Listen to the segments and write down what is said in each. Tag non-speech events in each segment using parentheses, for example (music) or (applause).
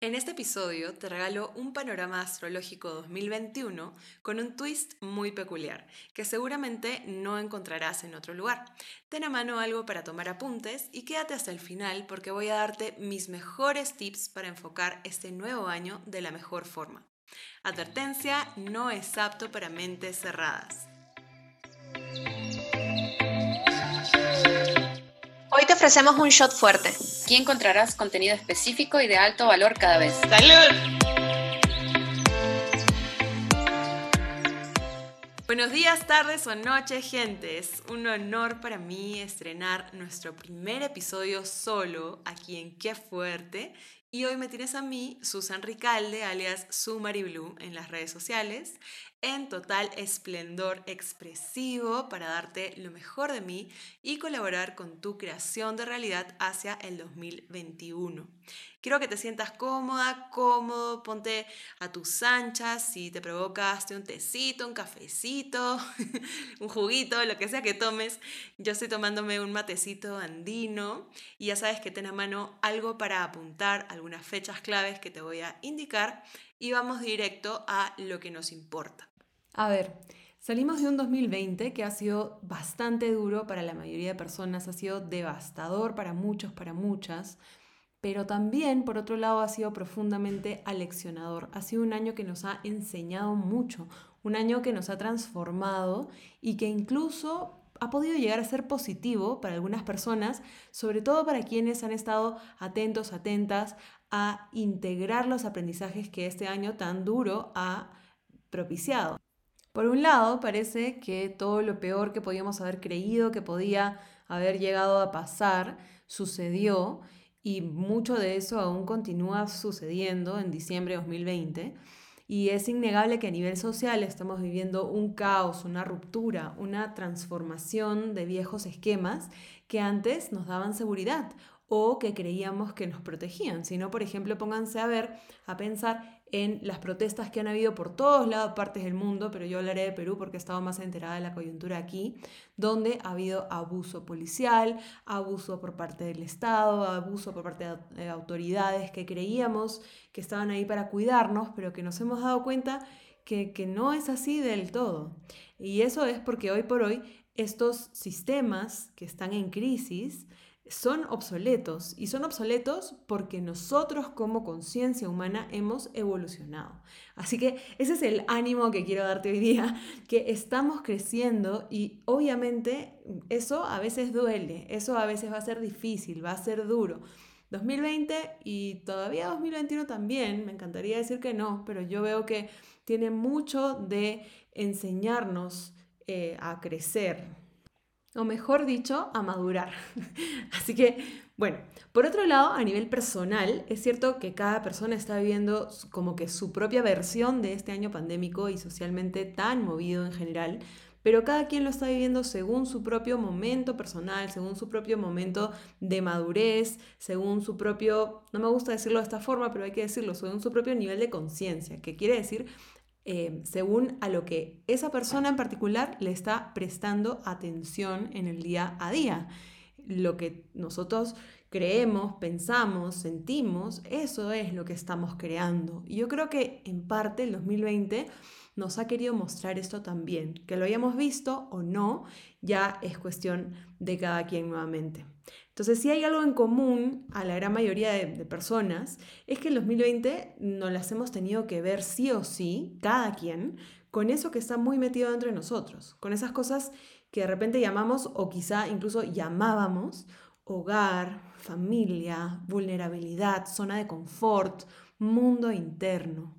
En este episodio te regalo un panorama astrológico 2021 con un twist muy peculiar que seguramente no encontrarás en otro lugar. Ten a mano algo para tomar apuntes y quédate hasta el final porque voy a darte mis mejores tips para enfocar este nuevo año de la mejor forma. Advertencia, no es apto para mentes cerradas. Hoy te ofrecemos un shot fuerte. Aquí encontrarás contenido específico y de alto valor cada vez. ¡Salud! Buenos días, tardes o noches, gente. Es un honor para mí estrenar nuestro primer episodio solo aquí en Qué Fuerte. Y hoy me tienes a mí, Susan Ricalde, alias Sumari Blue, en las redes sociales en total esplendor expresivo para darte lo mejor de mí y colaborar con tu creación de realidad hacia el 2021. Quiero que te sientas cómoda, cómodo, ponte a tus anchas, si te provocaste un tecito, un cafecito, (laughs) un juguito, lo que sea que tomes. Yo estoy tomándome un matecito andino y ya sabes que ten a mano algo para apuntar, algunas fechas claves que te voy a indicar y vamos directo a lo que nos importa. A ver, salimos de un 2020 que ha sido bastante duro para la mayoría de personas, ha sido devastador para muchos, para muchas, pero también, por otro lado, ha sido profundamente aleccionador. Ha sido un año que nos ha enseñado mucho, un año que nos ha transformado y que incluso ha podido llegar a ser positivo para algunas personas, sobre todo para quienes han estado atentos, atentas a integrar los aprendizajes que este año tan duro ha propiciado. Por un lado, parece que todo lo peor que podíamos haber creído que podía haber llegado a pasar sucedió y mucho de eso aún continúa sucediendo en diciembre de 2020. Y es innegable que a nivel social estamos viviendo un caos, una ruptura, una transformación de viejos esquemas que antes nos daban seguridad o que creíamos que nos protegían, sino, por ejemplo, pónganse a ver, a pensar en las protestas que han habido por todos lados, partes del mundo, pero yo hablaré de Perú porque he estado más enterada de la coyuntura aquí, donde ha habido abuso policial, abuso por parte del Estado, abuso por parte de autoridades que creíamos que estaban ahí para cuidarnos, pero que nos hemos dado cuenta que, que no es así del todo. Y eso es porque hoy por hoy estos sistemas que están en crisis, son obsoletos y son obsoletos porque nosotros como conciencia humana hemos evolucionado. Así que ese es el ánimo que quiero darte hoy día, (laughs) que estamos creciendo y obviamente eso a veces duele, eso a veces va a ser difícil, va a ser duro. 2020 y todavía 2021 también, me encantaría decir que no, pero yo veo que tiene mucho de enseñarnos eh, a crecer, o mejor dicho, a madurar. (laughs) Así que, bueno, por otro lado, a nivel personal, es cierto que cada persona está viviendo como que su propia versión de este año pandémico y socialmente tan movido en general, pero cada quien lo está viviendo según su propio momento personal, según su propio momento de madurez, según su propio, no me gusta decirlo de esta forma, pero hay que decirlo, según su propio nivel de conciencia, que quiere decir eh, según a lo que esa persona en particular le está prestando atención en el día a día. Lo que nosotros creemos, pensamos, sentimos, eso es lo que estamos creando. Y yo creo que en parte el 2020 nos ha querido mostrar esto también. Que lo hayamos visto o no, ya es cuestión de cada quien nuevamente. Entonces, si hay algo en común a la gran mayoría de, personas, es que en 2020 nos las hemos tenido que ver sí o sí, cada quien, con eso que está muy metido dentro de nosotros, con esas cosas que de repente llamamos o quizá incluso llamábamos hogar, familia, vulnerabilidad, zona de confort, mundo interno.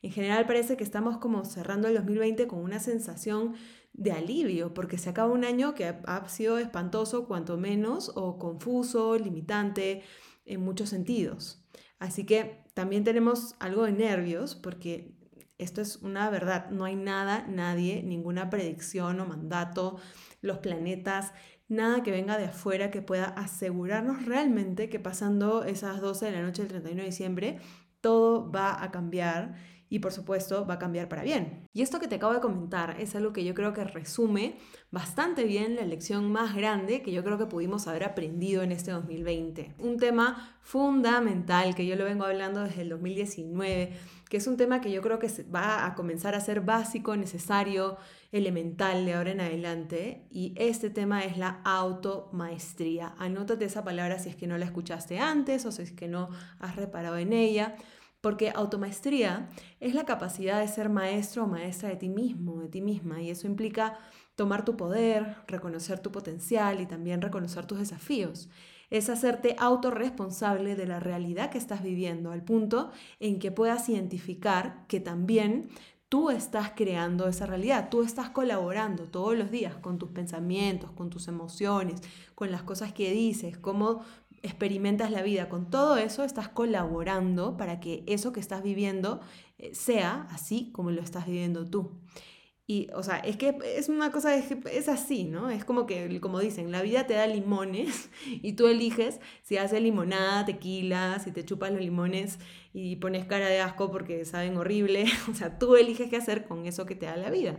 En general parece que estamos como cerrando el 2020 con una sensación de alivio, porque se acaba un año que ha sido espantoso, cuanto menos, o confuso, limitante, en muchos sentidos. Así que también tenemos algo de nervios, porque esto es una verdad, no hay nada, nadie, ninguna predicción o mandato, los planetas, nada que venga de afuera que pueda asegurarnos realmente que pasando esas 12 de la noche del 31 de diciembre, todo va a cambiar y por supuesto va a cambiar para bien. Y esto que te acabo de comentar es algo que yo creo que resume bastante bien la lección más grande que yo creo que pudimos haber aprendido en este 2020. Un tema fundamental que yo lo vengo hablando desde el 2019, que es un tema que yo creo que va a comenzar a ser básico, necesario, elemental de ahora en adelante. Y este tema es la automaestría. Anótate esa palabra si es que no la escuchaste antes o si es que no has reparado en ella porque automaestría es la capacidad de ser maestro o maestra de ti mismo, de ti misma, y eso implica tomar tu poder, reconocer tu potencial y también reconocer tus desafíos. Es hacerte autorresponsable de la realidad que estás viviendo, al punto en que puedas identificar que también tú estás creando esa realidad, tú estás colaborando todos los días con tus pensamientos, con tus emociones, con las cosas que dices, cómo experimentas la vida, con todo eso estás colaborando para que eso que estás viviendo eh, sea así como lo estás viviendo tú. Y, o sea, es que es una cosa, es, así, ¿no? Es como que, como dicen, la vida te da limones (laughs) y tú eliges si haces limonada, tequila, si te chupas los limones y pones cara de asco porque saben horrible. (laughs) O sea, tú eliges qué hacer con eso que te da la vida.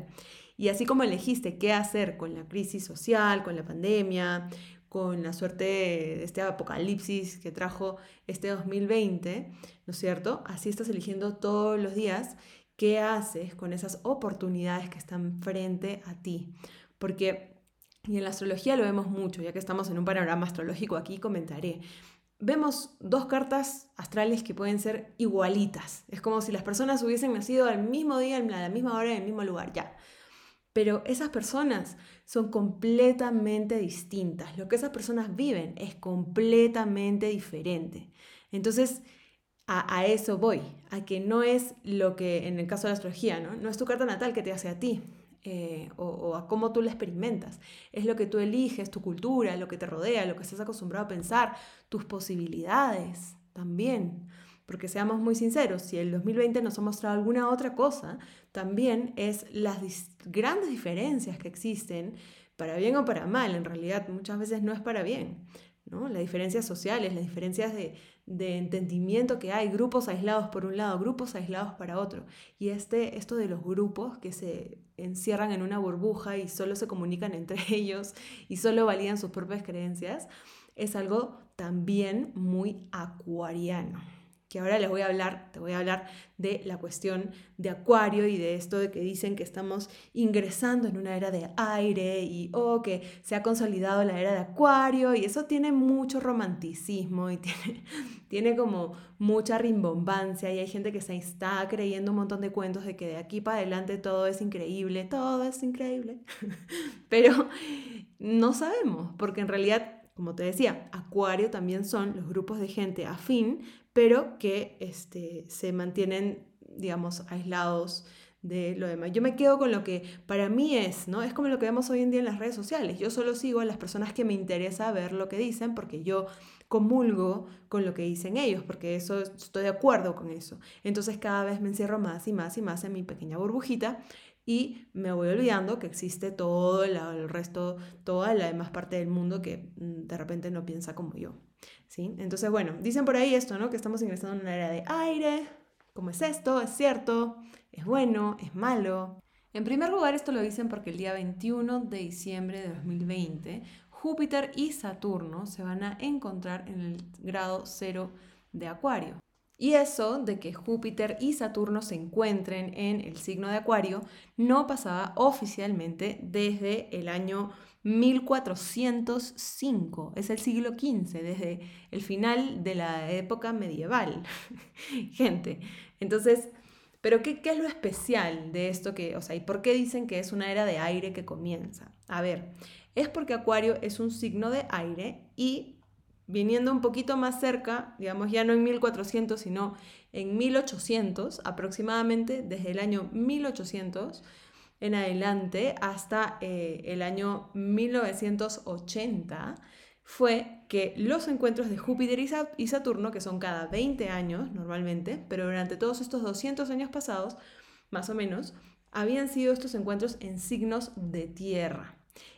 Y así como elegiste qué hacer con la crisis social, con la pandemia, con la suerte de este apocalipsis que trajo este 2020, ¿no es cierto? Así estás eligiendo todos los días qué haces con esas oportunidades que están frente a ti. Porque, y en la astrología lo vemos mucho, ya que estamos en un panorama astrológico, aquí comentaré. Vemos dos cartas astrales que pueden ser igualitas. Es como si las personas hubiesen nacido al mismo día, a la misma hora, en el mismo lugar, ya. Pero esas personas son completamente distintas. Lo que esas personas viven es completamente diferente. Entonces, a, eso voy, a que no es lo que en el caso de la astrología, ¿no? No es tu carta natal que te hace a ti, eh, o, o, a cómo tú la experimentas. Es lo que tú eliges, tu cultura, lo que te rodea, lo que estás acostumbrado a pensar, tus posibilidades también. Porque seamos muy sinceros, si el 2020 nos ha mostrado alguna otra cosa, también es las grandes diferencias que existen, para bien o para mal, en realidad muchas veces no es para bien. ¿no? Las diferencias sociales, las diferencias de, entendimiento que hay, grupos aislados por un lado, grupos aislados para otro. Y este, esto de los grupos que se encierran en una burbuja y solo se comunican entre (laughs) ellos y solo validan sus propias creencias, es algo también muy acuariano que ahora les voy a hablar, te voy a hablar de la cuestión de Acuario y de esto de que dicen que estamos ingresando en una era de aire y oh, que se ha consolidado la era de Acuario y eso tiene mucho romanticismo y (laughs) tiene, tiene como mucha rimbombancia y hay gente que se está creyendo un montón de cuentos de que de aquí para adelante todo es increíble, todo es increíble, (laughs) pero no sabemos porque en realidad como te decía, Acuario también son los grupos de gente afín, pero que este, se mantienen, digamos, aislados de lo demás. Yo me quedo con lo que para mí es, ¿no? Es como lo que vemos hoy en día en las redes sociales. Yo solo sigo a las personas que me interesa ver lo que dicen porque yo comulgo con lo que dicen ellos, porque eso estoy de acuerdo con eso. Entonces cada vez me encierro más y más y más en mi pequeña burbujita y me voy olvidando que existe todo el resto, toda la demás parte del mundo que mm, de repente no piensa como yo. ¿sí? Entonces, bueno, dicen por ahí esto, ¿no? Que estamos ingresando en una era de aire. ¿Cómo es esto? ¿Es cierto? ¿Es bueno? ¿Es malo? En primer lugar, esto lo dicen porque el día 21 de diciembre de 2020, Júpiter y Saturno se van a encontrar en el grado cero de Acuario. Y eso de que Júpiter y Saturno se encuentren en el signo de Acuario no pasaba oficialmente desde el año 1405, es el siglo XV, desde el final de la época medieval. (laughs) Gente, entonces, pero ¿qué, ¿qué, es lo especial de esto que, o sea, y por qué dicen que es una era de aire que comienza? A ver, es porque Acuario es un signo de aire y viniendo un poquito más cerca, digamos ya no en 1400, sino en 1800 aproximadamente, desde el año 1800, en adelante hasta eh, el año 1980 fue que los encuentros de Júpiter y Saturno, que son cada 20 años normalmente, pero durante todos estos 200 años pasados, más o menos, habían sido estos encuentros en signos de tierra.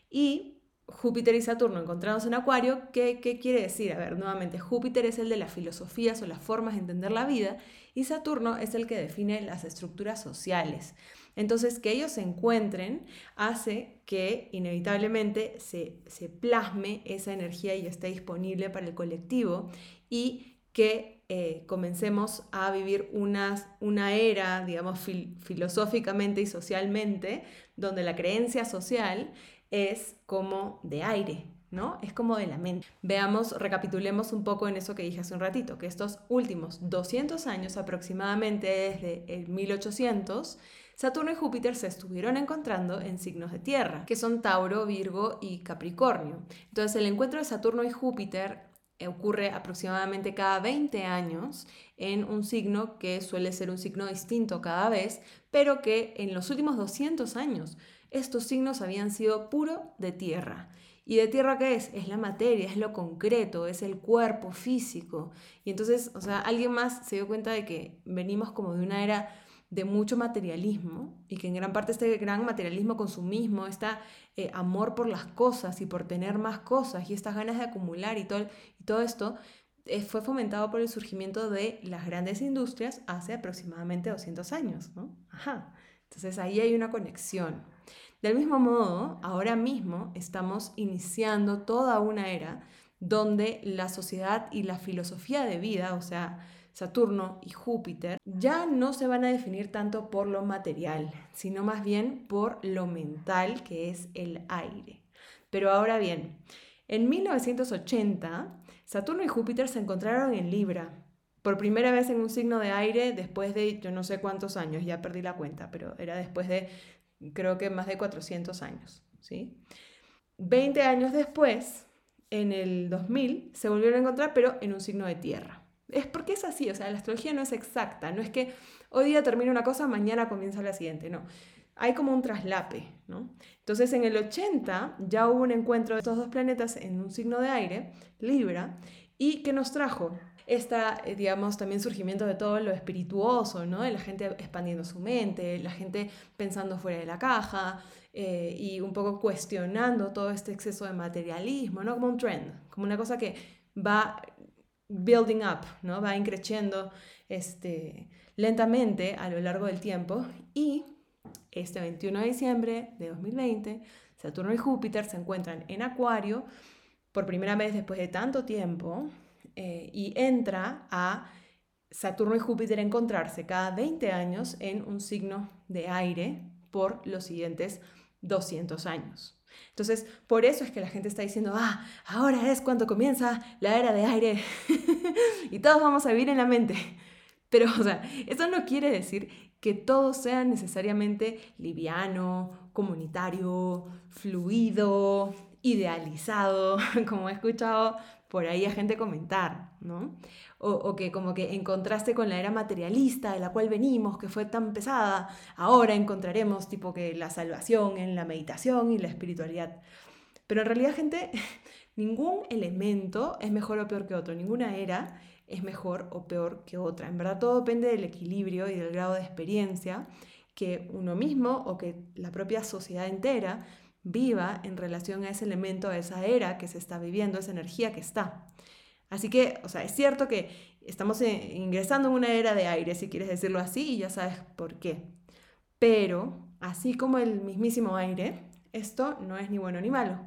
Y Júpiter y Saturno encontrados en Acuario, ¿qué, ¿qué, quiere decir? A ver, nuevamente, Júpiter es el de las filosofías o las formas de entender la vida y Saturno es el que define las estructuras sociales. Entonces, que ellos se encuentren hace que inevitablemente se, se plasme esa energía y esté disponible para el colectivo y que eh, comencemos a vivir una, una era, digamos, filosóficamente y socialmente, donde la creencia social es como de aire, ¿no? Es como de la mente. Veamos, recapitulemos un poco en eso que dije hace un ratito, que estos últimos 200 años aproximadamente desde el 1800, Saturno y Júpiter se estuvieron encontrando en signos de tierra, que son Tauro, Virgo y Capricornio. Entonces el encuentro de Saturno y Júpiter ocurre aproximadamente cada 20 años en un signo que suele ser un signo distinto cada vez, pero que en los últimos 200 años estos signos habían sido puro de tierra. ¿Y de tierra qué es? Es la materia, es lo concreto, es el cuerpo físico. Y entonces, o sea, alguien más se dio cuenta de que venimos como de una era de mucho materialismo y que en gran parte este gran materialismo consumismo, este amor por las cosas y por tener más cosas y estas ganas de acumular y todo, y todo esto eh, fue fomentado por el surgimiento de las grandes industrias hace aproximadamente 200 años, ¿no? Ajá. Entonces ahí hay una conexión. Del mismo modo, ahora mismo estamos iniciando toda una era donde la sociedad y la filosofía de vida, o sea, Saturno y Júpiter, ya no se van a definir tanto por lo material, sino más bien por lo mental, que es el aire. Pero ahora bien, en 1980, Saturno y Júpiter se encontraron en Libra, por primera vez en un signo de aire después de yo no sé cuántos años, ya perdí la cuenta, pero era después de creo que más de 400 años, ¿sí? 20 años después, en el 2000, se volvieron a encontrar, pero en un signo de tierra. Es porque es así, o sea, la astrología no es exacta, no es que hoy día termina una cosa, mañana comienza la siguiente, no. Hay como un traslape, ¿no? Entonces en el 80 ya hubo un encuentro de estos dos planetas en un signo de aire, Libra, y que nos trajo esta, eh, digamos, también surgimiento de todo lo espirituoso, ¿no? La gente expandiendo su mente, la gente pensando fuera de la caja eh, y un poco cuestionando todo este exceso de materialismo, ¿no? Como un trend, como una cosa que va building up, ¿no? Va increciendo este, lentamente a lo largo del tiempo y este 21 de diciembre de 2020, Saturno y Júpiter se encuentran en Acuario por primera vez después de tanto tiempo eh, y entra a Saturno y Júpiter encontrarse cada 20 años en un signo de aire por los siguientes 200 años. Entonces, por eso es que la gente está diciendo, ah, ahora es cuando comienza la era de aire (laughs) y todos vamos a vivir en la mente. Pero, o sea, eso no quiere decir que todo sea necesariamente liviano, comunitario, fluido, idealizado, (laughs) como he escuchado por ahí a gente comentar, ¿no? O, que como que encontraste con la era materialista de la cual venimos, que fue tan pesada, ahora encontraremos tipo que la salvación en la meditación y la espiritualidad. Pero en realidad, gente, (laughs) ningún elemento es mejor o peor que otro, ninguna era es mejor o peor que otra. En verdad todo depende del equilibrio y del grado de experiencia que uno mismo o que la propia sociedad entera viva en relación a ese elemento, a esa era que se está viviendo, esa energía que está. Así que, o sea, es cierto que estamos ingresando en una era de aire, si quieres decirlo así, y ya sabes por qué. Pero, así como el mismísimo aire, esto no es ni bueno ni malo.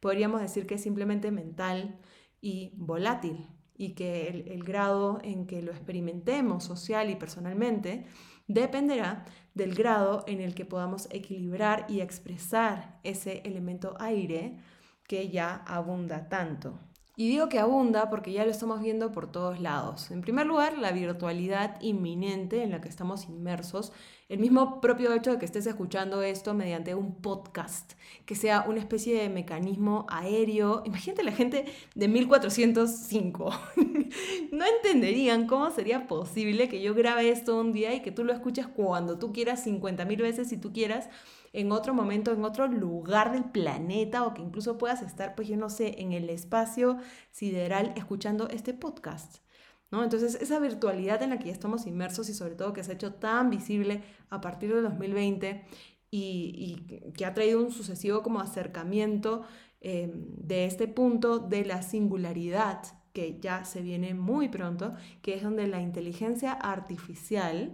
Podríamos decir que es simplemente mental y volátil y que el, el grado en que lo experimentemos social y personalmente dependerá del grado en el que podamos equilibrar y expresar ese elemento aire que ya abunda tanto. Y digo que abunda porque ya lo estamos viendo por todos lados. En primer lugar, la virtualidad inminente en la que estamos inmersos. El mismo propio hecho de que estés escuchando esto mediante un podcast, que sea una especie de mecanismo aéreo. Imagínate la gente de 1405. (laughs) no entenderían cómo sería posible que yo grabe esto un día y que tú lo escuches cuando tú quieras, 50.000 veces si tú quieras en otro momento, en otro lugar del planeta o que incluso puedas estar, pues yo no sé, en el espacio sideral escuchando este podcast. ¿No? Entonces, esa virtualidad en la que ya estamos inmersos y sobre todo que se ha hecho tan visible a partir de 2020 y, y que ha traído un sucesivo como acercamiento em, de este punto de la singularidad que ya se viene muy pronto, que es donde la inteligencia artificial,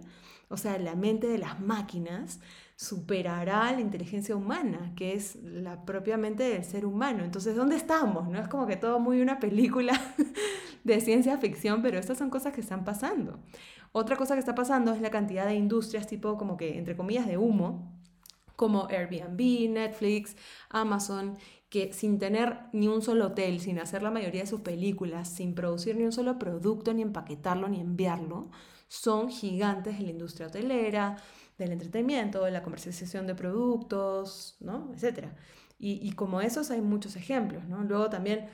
o sea, la mente de las máquinas, superará la inteligencia humana, que es la propia mente del ser humano. Entonces, ¿dónde estamos? No es como que todo muy una película (laughs) de ciencia ficción, pero estas son cosas que están pasando. Otra cosa que está pasando es la cantidad de industrias tipo como que, entre comillas, de humo, como Airbnb, Netflix, Amazon, que sin tener ni un solo hotel, sin hacer la mayoría de sus películas, sin producir ni un solo producto, ni empaquetarlo, ni enviarlo, son gigantes en la industria hotelera, del entretenimiento, de la comercialización de productos, ¿no? Etc. Y, como esos hay muchos ejemplos, ¿no? Luego también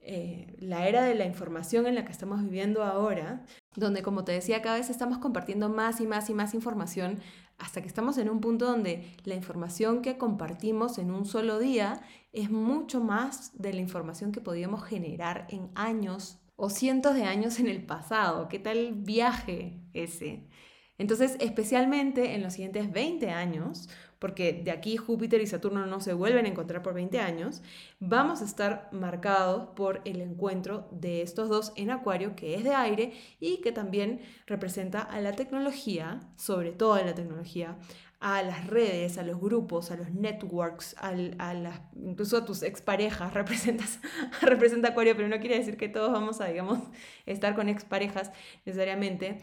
eh, la era de la información en la que estamos viviendo ahora, donde como te decía, cada vez estamos compartiendo más y más y más información hasta que estamos en un punto donde la información que compartimos en un solo día es mucho más de la información que podíamos generar en años o cientos de años en el pasado. ¿Qué tal viaje ese? Entonces, especialmente en los siguientes 20 años, porque de aquí Júpiter y Saturno no se vuelven a encontrar por 20 años, vamos a estar marcados por el encuentro de estos dos en Acuario, que es de aire y que también representa a la tecnología, sobre todo a la tecnología, a las redes, a los grupos, a los networks, a las, incluso a tus exparejas, (laughs) representas, (laughs) representa Acuario, pero no quiere decir que todos vamos a, digamos, estar con exparejas necesariamente,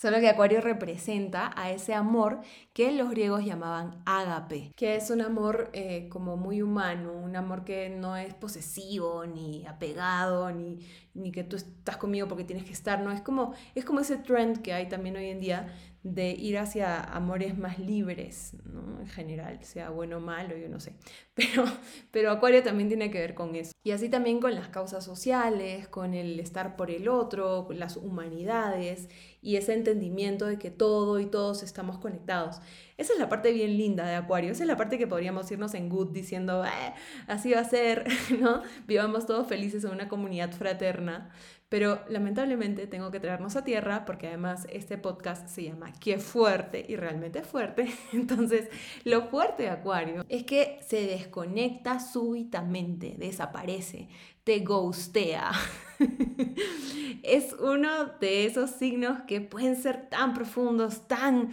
Solo que Acuario representa a ese amor que los griegos llamaban ágape, que es un amor eh, como muy humano, un amor que no es posesivo, ni apegado, ni, ni que tú estás conmigo porque tienes que estar, no, es como, es como ese trend que hay también hoy en día de ir hacia amores más libres, ¿no? En general, sea bueno o malo, yo no sé. (laughs) Pero, pero Acuario también tiene que ver con eso. Y así también con las causas sociales, con el estar por el otro, las humanidades y ese entendimiento de que todo y todos estamos conectados. Esa es la parte bien linda de Acuario, esa es la parte que podríamos irnos en good diciendo, eh, así va a ser, (laughs) ¿no? Vivamos todos felices en una comunidad fraterna. Pero lamentablemente tengo que traernos a tierra porque además este podcast se llama Qué fuerte y realmente fuerte. (laughs) Entonces, lo fuerte de Acuario es que se desconecta súbitamente, desaparece, te ghostea. (laughs) es uno de esos signos que pueden ser tan profundos, tan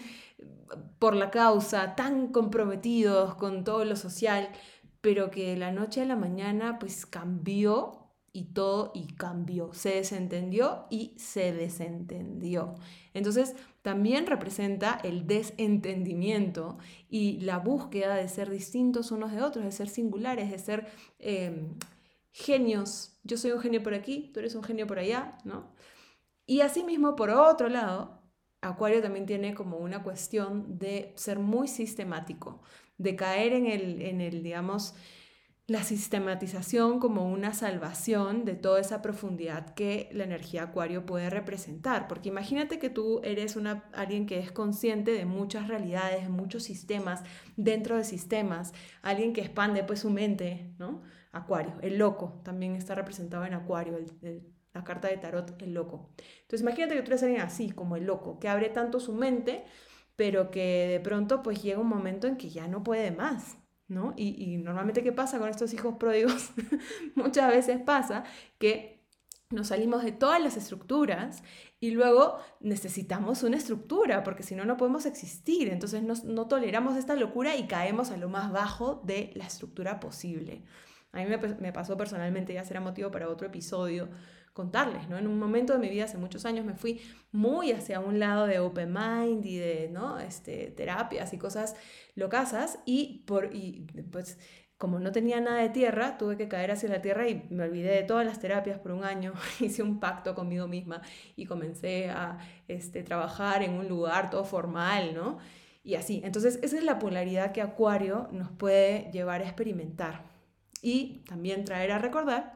por la causa, tan comprometidos con todo lo social, pero que de la noche a la mañana pues cambió y todo y cambió, se desentendió y se desentendió. Entonces también representa el desentendimiento y la búsqueda de ser distintos unos de otros, de ser singulares, de ser em, genios. Yo soy un genio por aquí, tú eres un genio por allá, ¿no? Y asimismo, por otro lado, Acuario también tiene como una cuestión de ser muy sistemático, de caer en el, en el digamos, la sistematización como una salvación de toda esa profundidad que la energía acuario puede representar. Porque imagínate que tú eres una, alguien que es consciente de muchas realidades, de muchos sistemas, dentro de sistemas, alguien que expande pues su mente, ¿no? Acuario, el loco, también está representado en acuario, la carta de tarot, el loco. Entonces imagínate que tú eres alguien así, como el loco, que abre tanto su mente, pero que de pronto pues llega un momento en que ya no puede más, ¿no? Y, normalmente, ¿qué pasa con estos hijos pródigos? (laughs) Muchas veces pasa que nos salimos de todas las estructuras y luego necesitamos una estructura, porque si no, no podemos existir. Entonces no, toleramos esta locura y caemos a lo más bajo de la estructura posible. A mí me pasó personalmente, ya será motivo para otro episodio, contarles, ¿no? En un momento de mi vida, hace muchos años, me fui muy hacia un lado de open mind y de, ¿no? Este, terapias y cosas locasas y, por, y pues como no tenía nada de tierra, tuve que caer hacia la tierra y me olvidé de todas las terapias por un año, (laughs) hice un pacto conmigo misma y comencé a este, trabajar en un lugar todo formal, ¿no? Y así, entonces esa es la polaridad que Acuario nos puede llevar a experimentar y también traer a recordar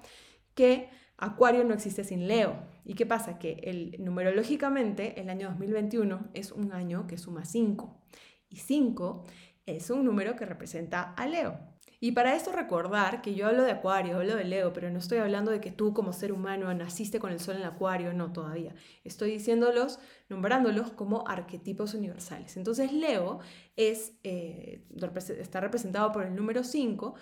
que Acuario no existe sin Leo. ¿Y qué pasa? Que el, numerológicamente el año 2021 es un año que suma 5. Y 5 es un número que representa a Leo. Y para esto recordar que yo hablo de Acuario, hablo de Leo, pero no estoy hablando de que tú como ser humano naciste con el sol en Acuario, no todavía. Estoy diciéndolos, nombrándolos como arquetipos universales. Entonces Leo es, eh, está representado por el número 5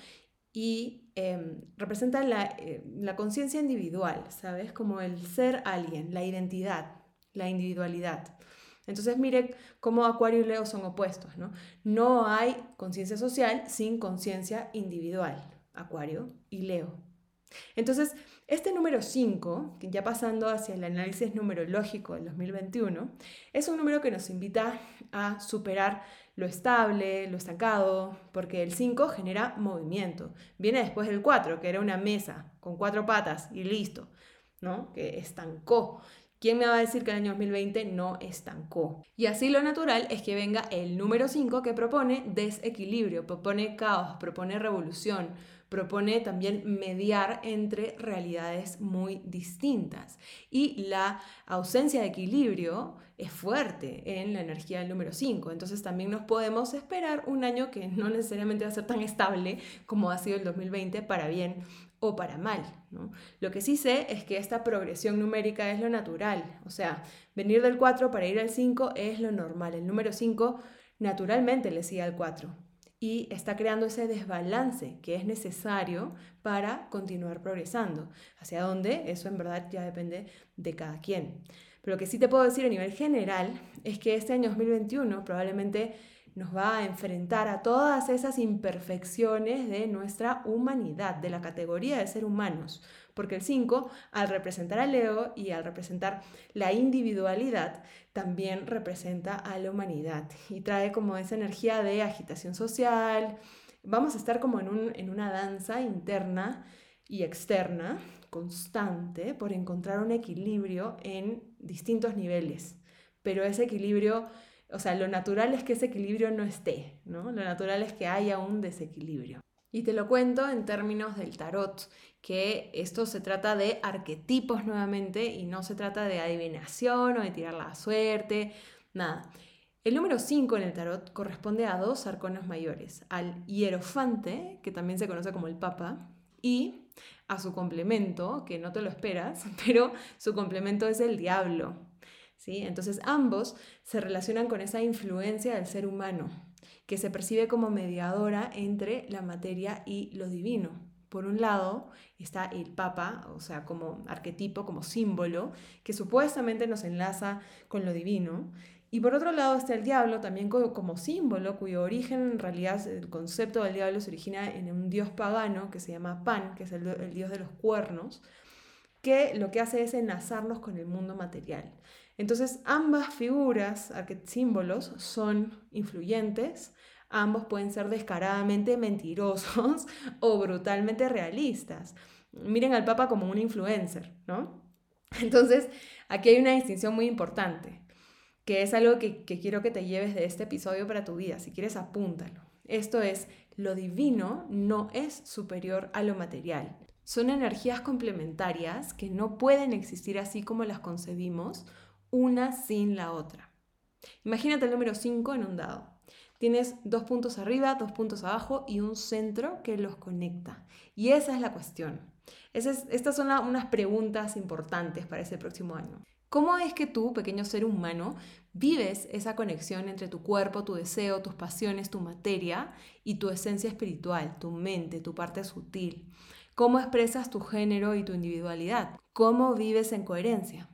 y em, representa eh, la, conciencia individual, ¿sabes? Como el ser alguien, la identidad, la individualidad. Entonces mire cómo Acuario y Leo son opuestos, ¿no? No hay conciencia social sin conciencia individual, Acuario y Leo. Entonces, este número 5, ya pasando hacia el análisis numerológico del 2021, es un número que nos invita a superar lo estable, lo estancado, porque el 5 genera movimiento. Viene después del 4, que era una mesa con cuatro patas y listo, ¿no? Que estancó. ¿Quién me va a decir que el año 2020 no estancó? Y así lo natural es que venga el número 5 que propone desequilibrio, propone caos, propone revolución, propone también mediar entre realidades muy distintas. Y la ausencia de equilibrio es fuerte en la energía del número 5. Entonces también nos podemos esperar un año que no necesariamente va a ser tan estable como ha sido el 2020 para bien o para mal. Lo que sí sé es que esta progresión numérica es lo natural. O sea, venir del 4 para ir al 5 es lo normal. El número 5 naturalmente le sigue al 4 y está creando ese desbalance que es necesario para continuar progresando. ¿Hacia dónde? Eso en verdad ya depende de cada quien. Pero lo que sí te puedo decir a nivel general es que este año 2021 probablemente nos va a enfrentar a todas esas imperfecciones de nuestra humanidad, de la categoría de ser humanos. Porque el 5, al representar a Leo y al representar la individualidad, también representa a la humanidad y trae como esa energía de agitación social. Vamos a estar como en, en una danza interna y externa constante por encontrar un equilibrio en distintos niveles. Pero ese equilibrio o sea, lo natural es que ese equilibrio no esté, ¿no? Lo natural es que haya un desequilibrio. Y te lo cuento en términos del tarot, que esto se trata de arquetipos nuevamente y no se trata de adivinación o de tirar la suerte, nada. El número 5 en el tarot corresponde a dos arconos mayores, al hierofante, que también se conoce como el papa, y a su complemento, que no te lo esperas, (laughs) pero su complemento es el diablo, entonces ambos se relacionan con esa influencia del ser humano, que se percibe como mediadora entre la materia y lo divino. Por un lado está el Papa, o sea, como arquetipo, como símbolo, que supuestamente nos enlaza con lo divino. Y por otro lado está el diablo, también como símbolo, cuyo origen en realidad, el concepto del diablo se origina en un dios pagano que se llama Pan, que es el, dios de los cuernos, que lo que hace es enlazarnos con el mundo material. Entonces, ambas figuras, símbolos, son influyentes, ambos pueden ser descaradamente mentirosos (laughs) o brutalmente realistas. Miren al Papa como un influencer, ¿no? (laughs) Entonces, aquí hay una distinción muy importante, que es algo que, quiero que te lleves de este episodio para tu vida. Si quieres, apúntalo. Esto es, lo divino no es superior a lo material. Son energías complementarias que no pueden existir así como las concebimos una sin la otra. Imagínate el número 5 en un dado. Tienes dos puntos arriba, dos puntos abajo y un centro que los conecta. Y esa es la cuestión. estas son unas preguntas importantes para ese próximo año. ¿Cómo es que tú, pequeño ser humano, vives esa conexión entre tu cuerpo, tu deseo, tus pasiones, tu materia y tu esencia espiritual, tu mente, tu parte sutil? ¿Cómo expresas tu género y tu individualidad? ¿Cómo vives en coherencia?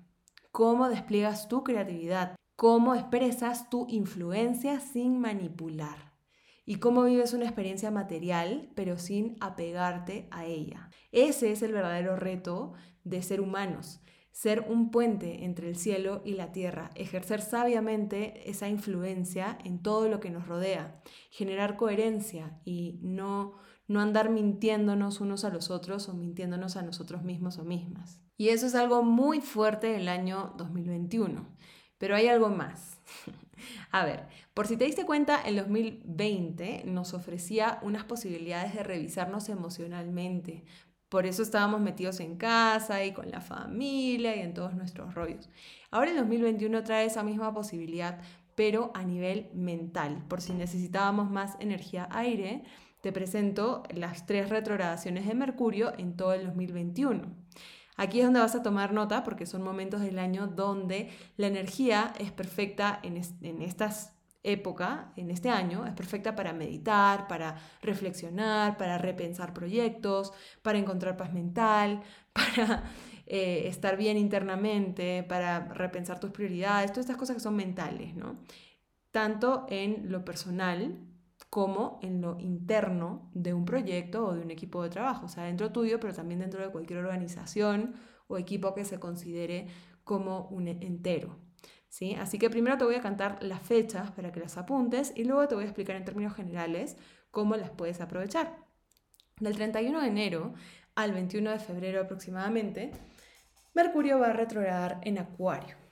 cómo despliegas tu creatividad, cómo expresas tu influencia sin manipular y cómo vives una experiencia material pero sin apegarte a ella. Ese es el verdadero reto de ser humanos, ser un puente entre el cielo y la tierra, ejercer sabiamente esa influencia en todo lo que nos rodea, generar coherencia y no, no andar mintiéndonos unos a los otros o mintiéndonos a nosotros mismos o mismas. Y eso es algo muy fuerte el año 2021. Pero hay algo más. (laughs) A ver, por si te diste cuenta, el 2020 nos ofrecía unas posibilidades de revisarnos emocionalmente. Por eso estábamos metidos en casa y con la familia y en todos nuestros rollos. Ahora el 2021 trae esa misma posibilidad, pero a nivel mental. Por si necesitábamos más energía aire, te presento las tres retrogradaciones de Mercurio en todo el 2021. Aquí es donde vas a tomar nota porque son momentos del año donde la energía es perfecta en, estas época, en este año, es perfecta para meditar, para reflexionar, para repensar proyectos, para encontrar paz mental, (laughs) para eh, estar bien internamente, para repensar tus prioridades, todas estas cosas que son mentales, ¿no? Tanto en lo personal como en lo interno de un proyecto o de un equipo de trabajo, o sea, dentro tuyo, pero también dentro de cualquier organización o equipo que se considere como un entero. ¿sí? Así que primero te voy a cantar las fechas para que las apuntes y luego te voy a explicar en términos generales cómo las puedes aprovechar. Del 31 de enero al 21 de febrero aproximadamente, Mercurio va a retrogradar en Acuario.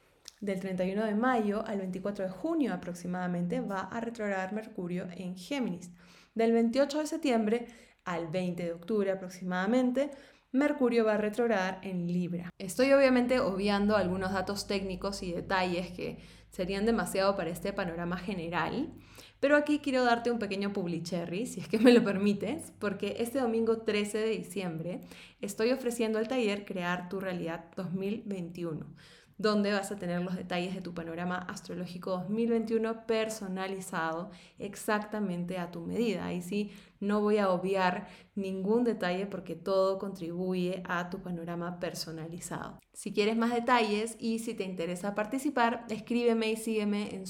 Del 31 de mayo al 24 de junio aproximadamente va a retrogradar Mercurio en Géminis. Del 28 de septiembre al 20 de octubre aproximadamente Mercurio va a retrogradar en Libra. Estoy obviamente obviando algunos datos técnicos y detalles que serían demasiado para este panorama general, pero aquí quiero darte un pequeño publicherry, si es que me lo permites, porque este domingo 13 de diciembre estoy ofreciendo el taller Crear tu Realidad 2021 donde vas a tener los detalles de tu panorama astrológico 2021 personalizado exactamente a tu medida. Ahí sí, no voy a obviar ningún detalle porque todo contribuye a tu panorama personalizado. Si quieres más detalles y si te interesa participar, escríbeme y sígueme en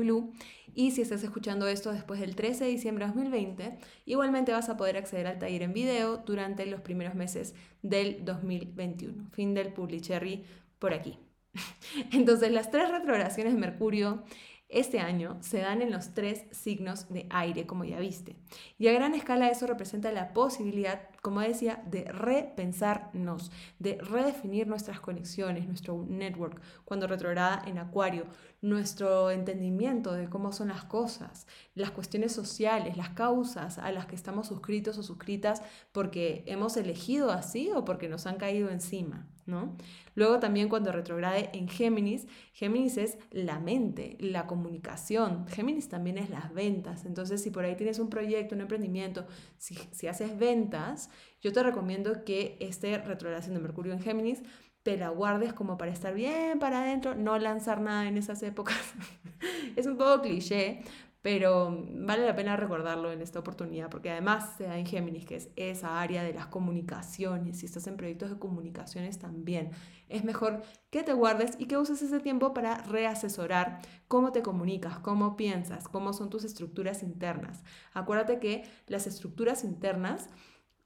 Blue. Y si estás escuchando esto después del 13 de diciembre de 2020, igualmente vas a poder acceder al taller en video durante los primeros meses del 2021. Fin del Publicherry por aquí. (laughs) Entonces, las tres retrogradaciones de Mercurio este año se dan en los tres signos de aire, como ya viste. Y a gran escala eso representa la posibilidad, como decía, de repensarnos, de redefinir nuestras conexiones, nuestro network, cuando retrograda en Acuario, nuestro entendimiento de cómo son las cosas, las cuestiones sociales, las causas a las que estamos suscritos o suscritas porque hemos elegido así o porque nos han caído encima, ¿no? Luego también cuando retrograde en Géminis, Géminis es la mente, la comunicación, Géminis también es las ventas, entonces si por ahí tienes un proyecto, un emprendimiento, si, si haces ventas, yo te recomiendo que este retrogradación de Mercurio en Géminis te la guardes como para estar bien para adentro, no lanzar nada en esas épocas. (laughs) es un poco cliché, pero vale la pena recordarlo en esta oportunidad, porque además se da en Géminis, que es esa área de las comunicaciones, si estás en proyectos de comunicaciones también, es mejor que te guardes y que uses ese tiempo para reasesorar cómo te comunicas, cómo piensas, cómo son tus estructuras internas. Acuérdate que las estructuras internas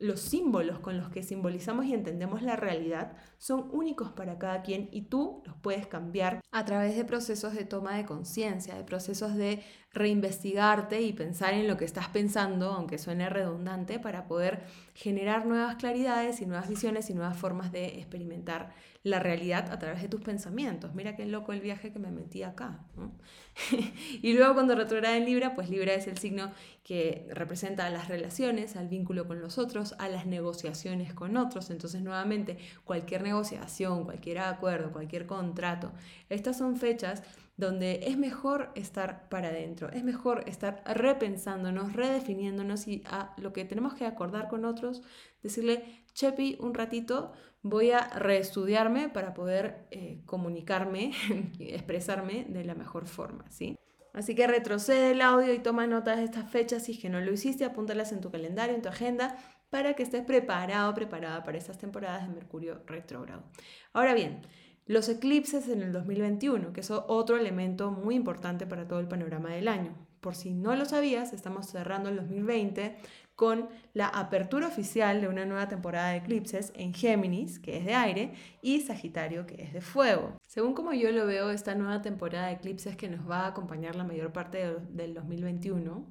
los símbolos con los que simbolizamos y entendemos la realidad son únicos para cada quien y tú los puedes cambiar a través de procesos de toma de conciencia, de procesos de reinvestigarte y pensar en lo que estás pensando, aunque suene redundante, para poder generar nuevas claridades y nuevas visiones y nuevas formas de experimentar la realidad a través de tus pensamientos. Mira qué loco el viaje que me metí acá. (laughs) y luego cuando retrograda en Libra, pues Libra es el signo que representa a las relaciones, al vínculo con los otros, a las negociaciones con otros. Entonces, nuevamente, cualquier negociación, cualquier acuerdo, cualquier contrato, estas son fechas donde es mejor estar para adentro, es mejor estar repensándonos, redefiniéndonos y a lo que tenemos que acordar con otros, decirle, Chepi, un ratito voy a reestudiarme para poder eh, comunicarme, (laughs) expresarme de la mejor forma, ¿sí? Así que retrocede el audio y toma notas de estas fechas. Si es que no lo hiciste, apúntalas en tu calendario, en tu agenda, para que estés preparado, preparada para estas temporadas de Mercurio retrógrado. Ahora bien, los eclipses en el 2021, que es otro elemento muy importante para todo el panorama del año. Por si no lo sabías, estamos cerrando el 2020 con la apertura oficial de una nueva temporada de eclipses en Géminis, que es de aire, y Sagitario, que es de fuego. Según como yo lo veo, esta nueva temporada de eclipses que nos va a acompañar la mayor parte del 2021,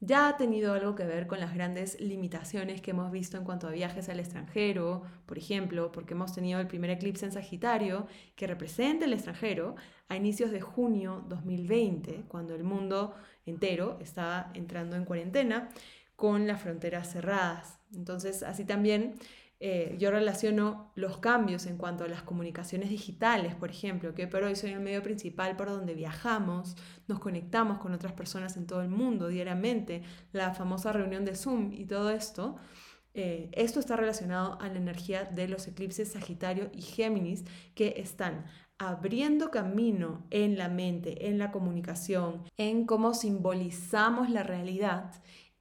ya ha tenido algo que ver con las grandes limitaciones que hemos visto en cuanto a viajes al extranjero, por ejemplo, porque hemos tenido el primer eclipse en Sagitario que representa el extranjero a inicios de junio 2020, cuando el mundo entero estaba entrando en cuarentena con las fronteras cerradas. Entonces, así también eh, yo relaciono los cambios en cuanto a las comunicaciones digitales, por ejemplo, que por hoy son el medio principal por donde viajamos, nos conectamos con otras personas en todo el mundo diariamente, la famosa reunión de Zoom y todo esto. Eh, esto está relacionado a la energía de los eclipses Sagitario y Géminis que están abriendo camino en la mente, en la comunicación, en cómo simbolizamos la realidad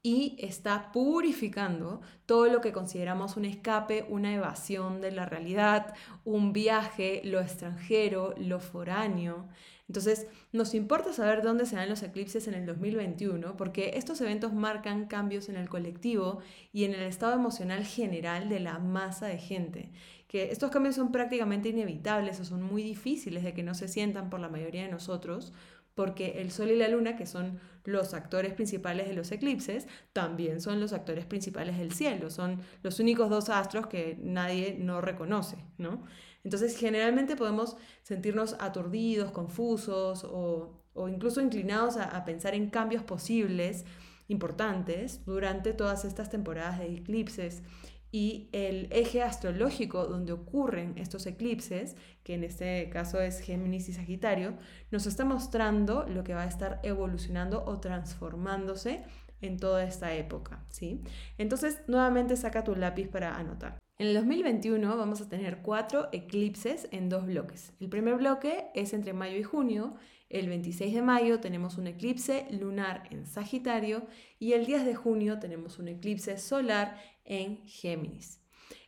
y está purificando todo lo que consideramos un escape, una evasión de la realidad, un viaje, lo extranjero, lo foráneo. Entonces, nos importa saber dónde se dan los eclipses en el 2021 porque estos eventos marcan cambios en el colectivo y en el estado emocional general de la masa de gente. Que estos cambios son prácticamente inevitables o son muy difíciles de que no se sientan por la mayoría de nosotros porque el Sol y la Luna, que son los actores principales de los eclipses, también son los actores principales del cielo, son los únicos dos astros que nadie no reconoce, ¿no? Entonces, generalmente podemos sentirnos aturdidos, confusos o, incluso inclinados a pensar en cambios posibles importantes durante todas estas temporadas de eclipses y el eje astrológico donde ocurren estos eclipses, que en este caso es Géminis y Sagitario, nos está mostrando lo que va a estar evolucionando o transformándose en toda esta época, ¿sí? Entonces, nuevamente saca tu lápiz para anotar. En el 2021 vamos a tener cuatro eclipses en dos bloques. El primer bloque es entre mayo y junio. El 26 de mayo tenemos un eclipse lunar en Sagitario y el 10 de junio tenemos un eclipse solar en Géminis.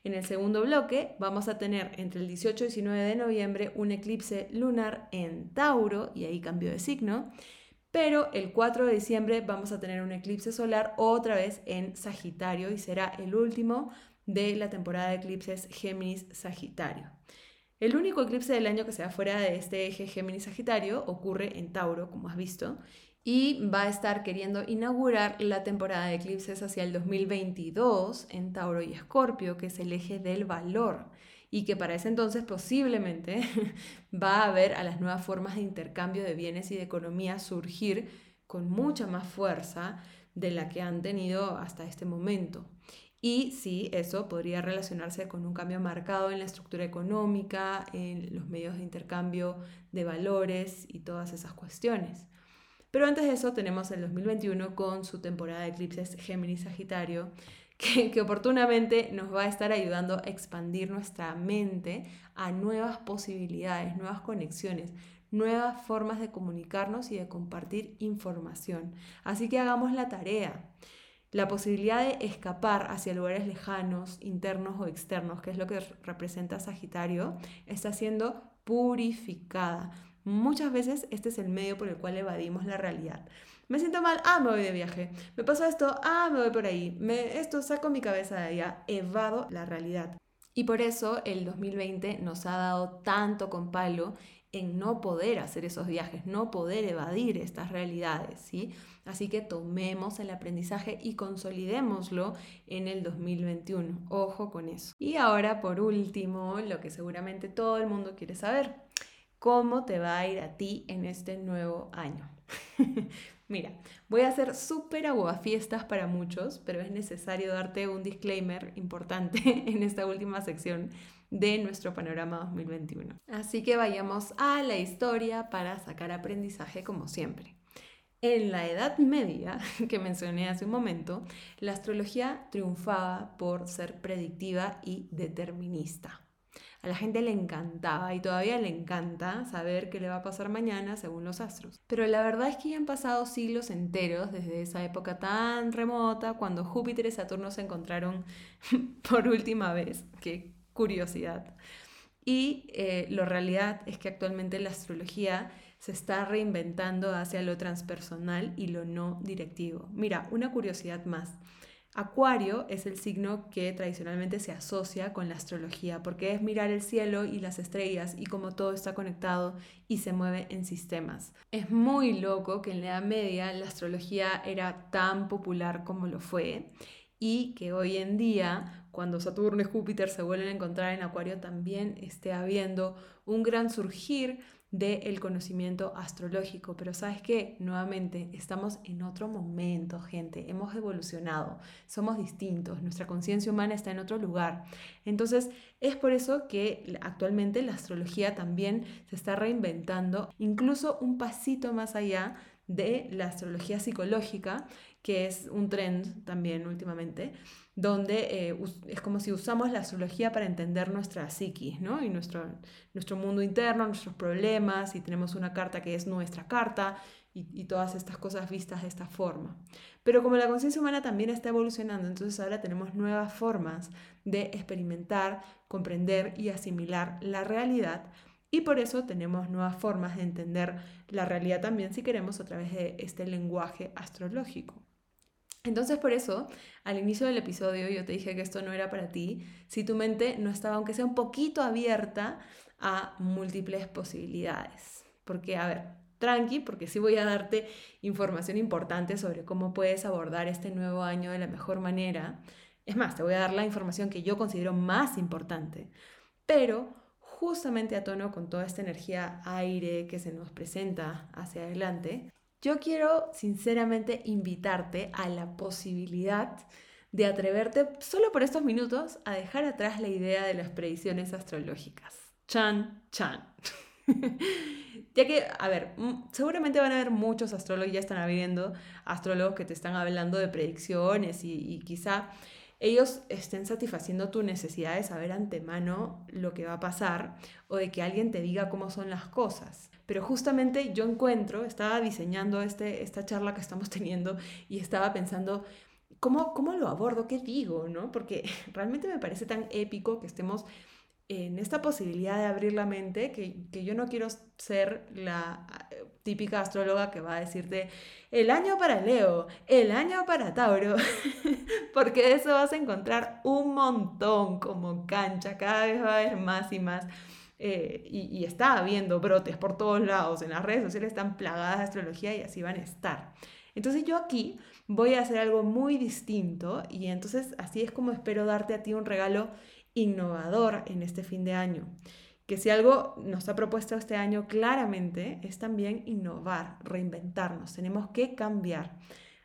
En el segundo bloque vamos a tener entre el 18 y 19 de noviembre un eclipse lunar en Tauro y ahí cambio de signo. Pero el 4 de diciembre vamos a tener un eclipse solar otra vez en Sagitario y será el último de la temporada de eclipses Géminis-Sagitario. El único eclipse del año que sea fuera de este eje Géminis-Sagitario ocurre en Tauro, como has visto, y va a estar queriendo inaugurar la temporada de eclipses hacia el 2022 en Tauro y Escorpio, que es el eje del valor y que para ese entonces posiblemente (laughs) va a ver a las nuevas formas de intercambio de bienes y de economía surgir con mucha más fuerza de la que han tenido hasta este momento. Y sí, eso podría relacionarse con un cambio marcado en la estructura económica, en los medios de intercambio de valores y todas esas cuestiones. Pero antes de eso tenemos el 2021 con su temporada de eclipses Géminis-Sagitario, que, que, oportunamente nos va a estar ayudando a expandir nuestra mente a nuevas posibilidades, nuevas conexiones, nuevas formas de comunicarnos y de compartir información. Así que hagamos la tarea. La posibilidad de escapar hacia lugares lejanos, internos o externos, que es lo que representa Sagitario, está siendo purificada Muchas veces este es el medio por el cual evadimos la realidad. Me siento mal, ah, me voy de viaje. Me pasó esto, ah, me voy por ahí. Me, esto saco mi cabeza de allá, evado la realidad. Y por eso el 2020 nos ha dado tanto con palo en no poder hacer esos viajes, no poder evadir estas realidades, ¿sí? Así que tomemos el aprendizaje y consolidémoslo en el 2021. Ojo con eso. Y ahora, por último, lo que seguramente todo el mundo quiere saber cómo te va a ir a ti en este nuevo año. (laughs) Mira, voy a hacer súper aguafiestas para muchos, pero es necesario darte un disclaimer importante (laughs) en esta última sección de nuestro panorama 2021. Así que vayamos a la historia para sacar aprendizaje como siempre. En la Edad Media, (laughs) que mencioné hace un momento, la astrología triunfaba por ser predictiva y determinista. A la gente le encantaba y todavía le encanta saber qué le va a pasar mañana según los astros. Pero la verdad es que ya han pasado siglos enteros desde esa época tan remota cuando Júpiter y Saturno se encontraron (laughs) por última vez. Qué curiosidad. Y eh, la realidad es que actualmente la astrología se está reinventando hacia lo transpersonal y lo no directivo. Mira, una curiosidad más. Acuario es el signo que tradicionalmente se asocia con la astrología porque es mirar el cielo y las estrellas y cómo todo está conectado y se mueve en sistemas. Es muy loco que en la Edad Media la astrología era tan popular como lo fue y que hoy en día, cuando Saturno y Júpiter se vuelven a encontrar en Acuario, también esté habiendo un gran surgir del conocimiento astrológico. Pero sabes qué, nuevamente, estamos en otro momento, gente, hemos evolucionado, somos distintos, nuestra conciencia humana está en otro lugar. Entonces, es por eso que actualmente la astrología también se está reinventando, incluso un pasito más allá de la astrología psicológica, que es un trend también últimamente, donde eh, es como si usamos la astrología para entender nuestra psiquis, ¿no? Y nuestro, nuestro mundo interno, nuestros problemas, y tenemos una carta que es nuestra carta, y, todas estas cosas vistas de esta forma. Pero como la conciencia humana también está evolucionando, entonces ahora tenemos nuevas formas de experimentar, comprender y asimilar la realidad y por eso tenemos nuevas formas de entender la realidad también si queremos a través de este lenguaje astrológico. Entonces por eso, al inicio del episodio yo te dije que esto no era para ti si tu mente no estaba, aunque sea un poquito abierta, a múltiples posibilidades. Porque, a ver, tranqui, porque sí voy a darte información importante sobre cómo puedes abordar este nuevo año de la mejor manera. Es más, te voy a dar la información que yo considero más importante, pero justamente a tono con toda esta energía aire que se nos presenta hacia adelante, yo quiero sinceramente invitarte a la posibilidad de atreverte solo por estos minutos a dejar atrás la idea de las predicciones astrológicas. Chan, chan. (laughs) ya que, a ver, mm, seguramente van a haber muchos astrólogos, ya están habiendo astrólogos que te están hablando de predicciones y, quizá ellos estén satisfaciendo tu necesidad de saber antemano lo que va a pasar o de que alguien te diga cómo son las cosas. Pero justamente yo encuentro, estaba diseñando este, esta charla que estamos (laughs) teniendo y estaba pensando, ¿cómo, cómo lo abordo? ¿Qué digo? ¿no? Porque (laughs) realmente me parece tan épico que estemos en esta posibilidad de abrir la mente, que, yo no quiero ser la típica astróloga que va a decirte el año para Leo, el año para Tauro, (laughs) porque eso vas a encontrar un montón como cancha, cada vez va a haber más y más. Eh, y, y, está habiendo brotes por todos lados, en las redes sociales están plagadas de astrología y así van a estar. Entonces yo aquí voy a hacer algo muy distinto y entonces así es como espero darte a ti un regalo innovador en este fin de año. Que si algo nos ha propuesto este año claramente es también innovar, reinventarnos. Tenemos que cambiar.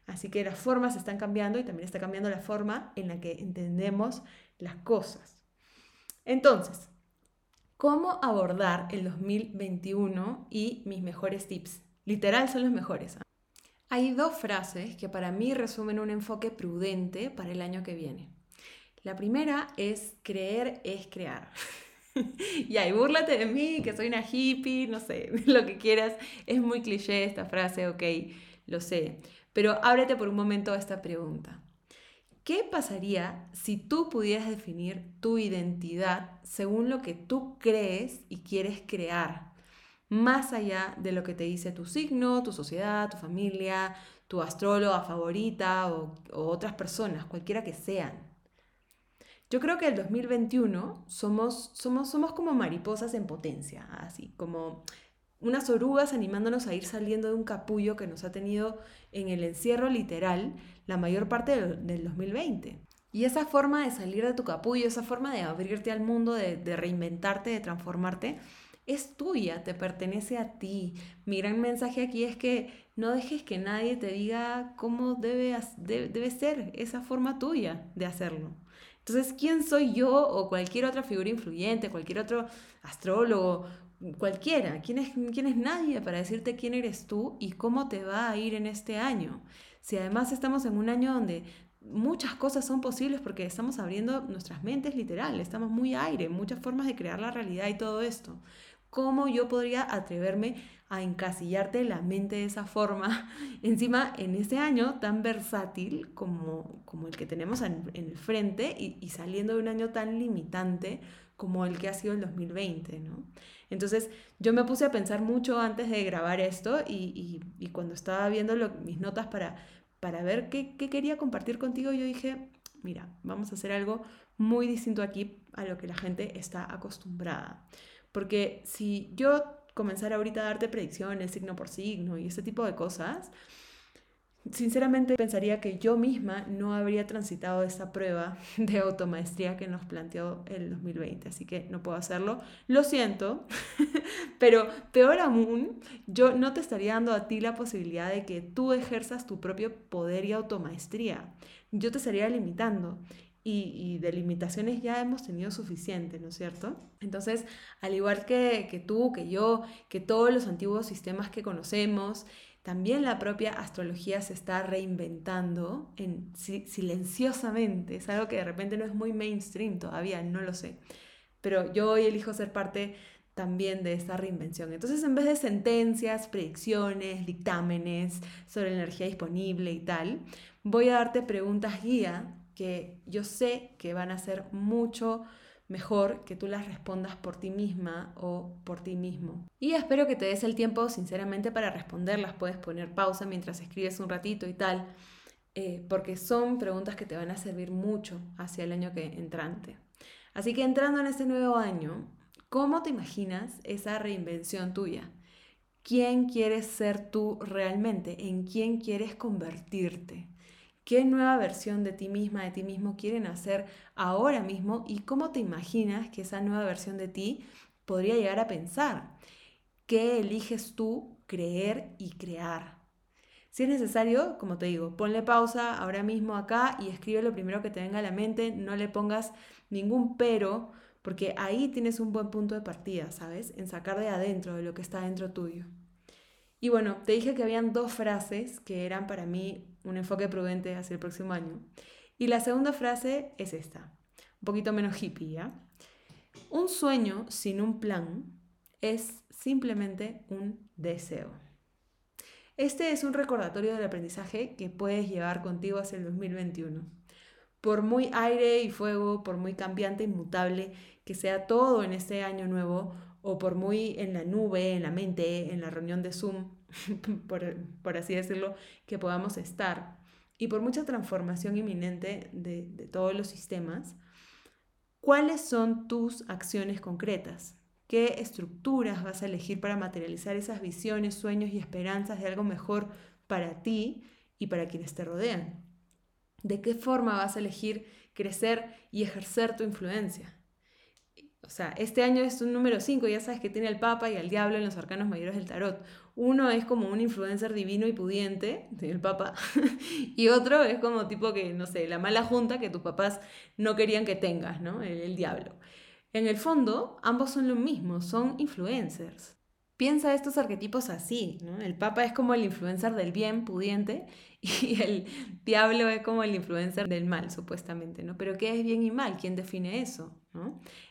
Así que las formas están cambiando y también está cambiando la forma en la que entendemos las cosas. Entonces, ¿cómo abordar el 2021 y mis mejores tips? Literal son los mejores. ¿ah? Hay dos frases que para mí resumen un enfoque prudente para el año que viene. La primera es creer es crear. (laughs) (laughs) y ahí, búrlate de mí, que soy una hippie, no sé, (laughs) lo que quieras. Es muy cliché esta frase, ok, lo sé. Pero ábrete por un momento a esta pregunta. ¿Qué pasaría si tú pudieras definir tu identidad según lo que tú crees y quieres crear? Más allá de lo que te dice tu signo, tu sociedad, tu familia, tu astróloga favorita o, o otras personas, cualquiera que sean. Yo creo que el 2021 somos, somos, somos como mariposas en potencia, así como unas orugas animándonos a ir saliendo de un capullo que nos ha tenido en el encierro literal la mayor parte del, 2020. Y esa forma de salir de tu capullo, esa forma de abrirte al mundo, de, reinventarte, de transformarte, es tuya, te pertenece a ti. Mi gran mensaje aquí es que no dejes que nadie te diga cómo debe, debe ser esa forma tuya de hacerlo. Entonces, ¿quién soy yo o cualquier otra figura influyente, cualquier otro astrólogo, cualquiera? ¿Quién es, quién es nadie para decirte quién eres tú y cómo te va a ir en este año? Si además estamos en un año donde muchas cosas son posibles porque estamos abriendo nuestras mentes literal, estamos muy aire, muchas formas de crear la realidad y todo esto. ¿Cómo yo podría atreverme a encasillarte la mente de esa forma? (laughs) Encima, en este año tan versátil como, como el que tenemos en, el frente y, saliendo de un año tan limitante como el que ha sido el 2020, ¿no? Entonces, yo me puse a pensar mucho antes de grabar esto y, cuando estaba viendo mis notas para, para ver qué, qué quería compartir contigo, yo dije, mira, vamos a hacer algo muy distinto aquí a lo que la gente está acostumbrada. Porque si yo comenzara ahorita a darte predicciones, signo por signo y ese tipo de cosas, sinceramente pensaría que yo misma no habría transitado esa prueba (laughs) de automaestría que nos planteó el 2020, así que no puedo hacerlo. Lo siento, (laughs) pero peor aún, yo no te estaría dando a ti la posibilidad de que tú ejerzas tu propio poder y automaestría. Yo te estaría limitando y, de limitaciones ya hemos tenido suficiente, ¿no es cierto? Entonces, al igual que, que tú, que yo, que todos los antiguos sistemas que conocemos, también la propia astrología se está reinventando en, silenciosamente. Es algo que de repente no es muy mainstream todavía, no lo sé. Pero yo hoy elijo ser parte también de esta reinvención. Entonces, en vez de sentencias, predicciones, dictámenes sobre la energía disponible y tal, voy a darte preguntas guía que yo sé que van a ser mucho mejor que tú las respondas por ti misma o por ti mismo. Y espero que te des el tiempo, sinceramente, para responderlas. Puedes poner pausa mientras escribes un ratito y tal, eh, porque son preguntas que te van a servir mucho hacia el año que entrante. Así que entrando en este nuevo año, ¿cómo te imaginas esa reinvención tuya? ¿Quién quieres ser tú realmente? ¿En quién quieres convertirte? Qué nueva versión de ti misma, de ti mismo quieren hacer ahora mismo y cómo te imaginas que esa nueva versión de ti podría llegar a pensar. ¿Qué eliges tú creer y crear? Si es necesario, como te digo, ponle pausa ahora mismo acá y escribe lo primero que te venga a la mente, no le pongas ningún pero, porque ahí tienes un buen punto de partida, ¿sabes? En sacar de adentro de lo que está dentro tuyo. Y bueno, te dije que habían dos frases que eran para mí un enfoque prudente hacia el próximo año. Y la segunda frase es esta, un poquito menos hippie, Un sueño sin un plan es simplemente un deseo. Este es un recordatorio del aprendizaje que puedes llevar contigo hacia el 2021. Por muy aire y fuego, por muy cambiante y mutable que sea todo en este año nuevo, o por muy en la nube, en la mente, en la reunión de Zoom, (laughs) por, así decirlo, que podamos estar, y por mucha transformación inminente de, de todos los sistemas, ¿cuáles son tus acciones concretas? ¿Qué estructuras vas a elegir para materializar esas visiones, sueños y esperanzas de algo mejor para ti y para quienes te rodean? ¿De qué forma vas a elegir crecer y ejercer tu influencia? O sea, este año es un número 5, ya sabes que tiene el Papa y al Diablo en los arcanos mayores del tarot. Uno es como un influencer divino y pudiente, el Papa, (laughs) y otro es como tipo que, no sé, la mala junta que tus papás no querían que tengas, ¿no? El, el Diablo. En el fondo, ambos son lo mismo, son influencers. Piensa estos arquetipos así, ¿no? El Papa es como el influencer del bien, pudiente, (laughs) y el diablo es como el influencer del mal, supuestamente, ¿no? Pero ¿qué es bien y mal? ¿Quién define eso?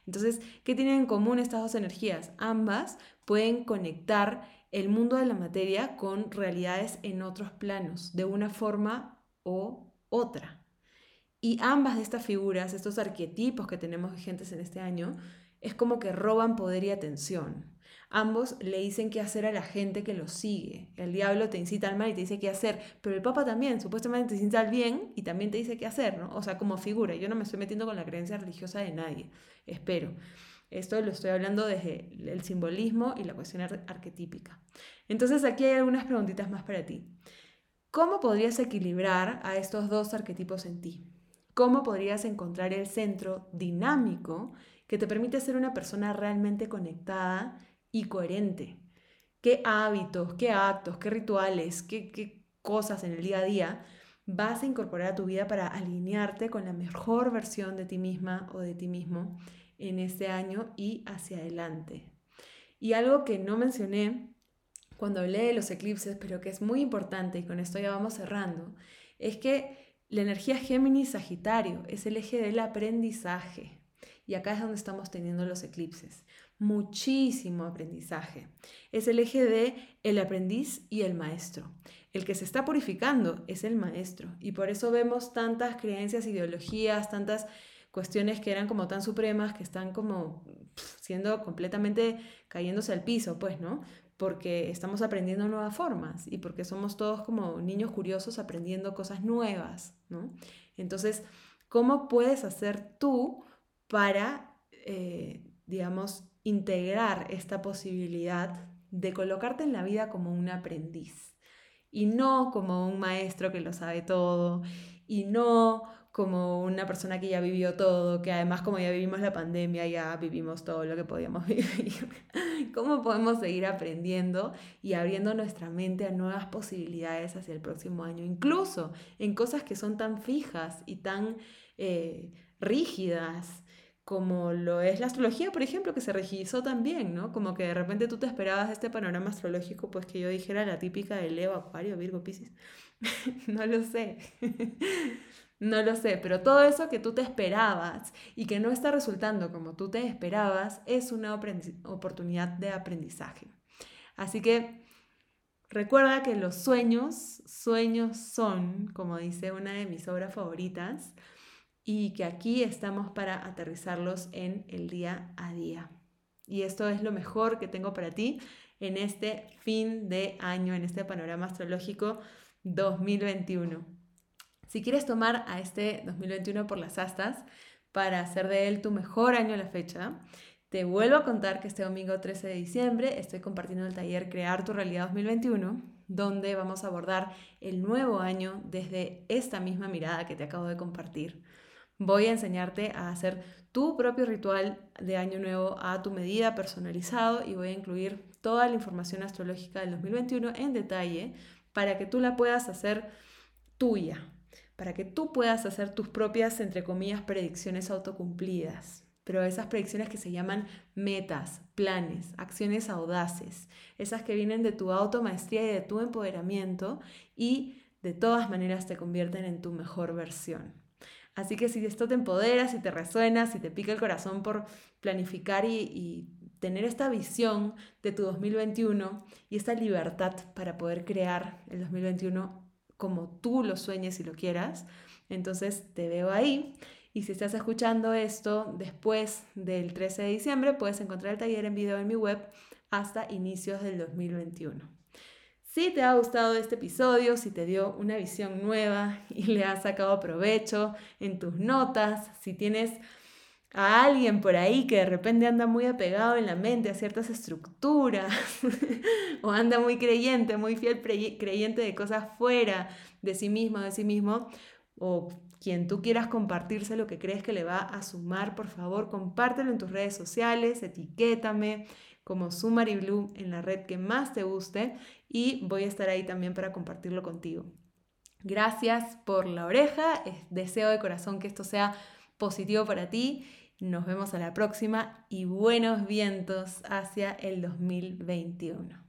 Entonces, ¿qué tienen en común estas dos energías? Ambas pueden conectar el mundo de la materia con realidades en otros planos, de una forma o otra. Y ambas de estas figuras, estos arquetipos que tenemos vigentes en este año, es como que roban poder y atención. Ambos le dicen qué hacer a la gente que los sigue. El diablo te incita al mal y te dice qué hacer, pero el Papa también, supuestamente te incita al bien y también te dice qué hacer, ¿no? O sea, como figura. Yo no me estoy metiendo con la creencia religiosa de nadie, espero. Esto lo estoy hablando desde el simbolismo y la cuestión arquetípica. Entonces aquí hay algunas preguntitas más para ti. ¿Cómo podrías equilibrar a estos dos arquetipos en ti? ¿Cómo podrías encontrar el centro dinámico que te permite ser una persona realmente conectada y coherente. ¿Qué hábitos, qué actos, qué rituales, qué, qué cosas en el día a día vas a incorporar a tu vida para alinearte con la mejor versión de ti misma o de ti mismo en este año y hacia adelante? Y algo que no mencioné cuando hablé de los eclipses, pero que es muy importante y con esto ya vamos cerrando, es que la energía Géminis-Sagitario es el eje del aprendizaje. Y acá es donde estamos teniendo los eclipses muchísimo aprendizaje. Es el eje de el aprendiz y el maestro. El que se está purificando es el maestro y por eso vemos tantas creencias, ideologías, tantas cuestiones que eran como tan supremas que están como siendo completamente cayéndose al piso, pues, ¿no? Porque estamos aprendiendo nuevas formas y porque somos todos como niños curiosos aprendiendo cosas nuevas, ¿no? Entonces, ¿cómo puedes hacer tú para, eh, digamos, integrar esta posibilidad de colocarte en la vida como un aprendiz y no como un maestro que lo sabe todo y no como una persona que ya vivió todo, que además como ya vivimos la pandemia, ya vivimos todo lo que podíamos (laughs) vivir. ¿Cómo podemos seguir aprendiendo y abriendo nuestra mente a nuevas posibilidades hacia el próximo año? Incluso en cosas que son tan fijas y tan eh, rígidas como lo es la astrología, por ejemplo, que se registró también, ¿no? Como que de repente tú te esperabas este panorama astrológico, pues que yo dijera la típica de Leo, Acuario, Virgo, Piscis. (laughs) no lo sé. (laughs) no lo sé, pero todo eso que tú te esperabas y que no está resultando como tú te esperabas es una oportunidad de aprendizaje. Así que recuerda que los sueños, sueños son, como dice una de mis obras favoritas, y que aquí estamos para aterrizarlos en el día a día. Y esto es lo mejor que tengo para ti en este fin de año, en este panorama astrológico 2021. Si quieres tomar a este 2021 por las astas para hacer de él tu mejor año a la fecha, te vuelvo a contar que este domingo 13 de diciembre estoy compartiendo el taller Crear tu realidad 2021, donde vamos a abordar el nuevo año desde esta misma mirada que te acabo de compartir. Voy a enseñarte a hacer tu propio ritual de año nuevo a tu medida personalizado y voy a incluir toda la información astrológica del 2021 en detalle para que tú la puedas hacer tuya, para que tú puedas hacer tus propias, entre comillas, predicciones autocumplidas. Pero esas predicciones que se llaman metas, planes, acciones audaces, esas que vienen de tu automaestría y de tu empoderamiento y de todas maneras te convierten en tu mejor versión. Así que si esto te empodera, si te resuena, si te pica el corazón por planificar y, tener esta visión de tu 2021 y esta libertad para poder crear el 2021 como tú lo sueñes y lo quieras, entonces te veo ahí. Y si estás escuchando esto después del 13 de diciembre, puedes encontrar el taller en video en mi web hasta inicios del 2021. Si te ha gustado este episodio, si te dio una visión nueva (laughs) y le has sacado provecho en tus notas, si tienes a alguien por ahí que de repente anda muy apegado en la mente a ciertas estructuras (laughs) o anda muy creyente, muy fiel creyente de cosas fuera de sí mismo, de sí mismo, o quien tú quieras compartirse lo que crees que le va a sumar, por favor, compártelo en tus redes sociales, etiquétame como Blue en la red que más te guste y voy a estar ahí también para compartirlo contigo. Gracias por la oreja, deseo de corazón que esto sea positivo para ti. Nos vemos a la próxima y buenos vientos hacia el 2021.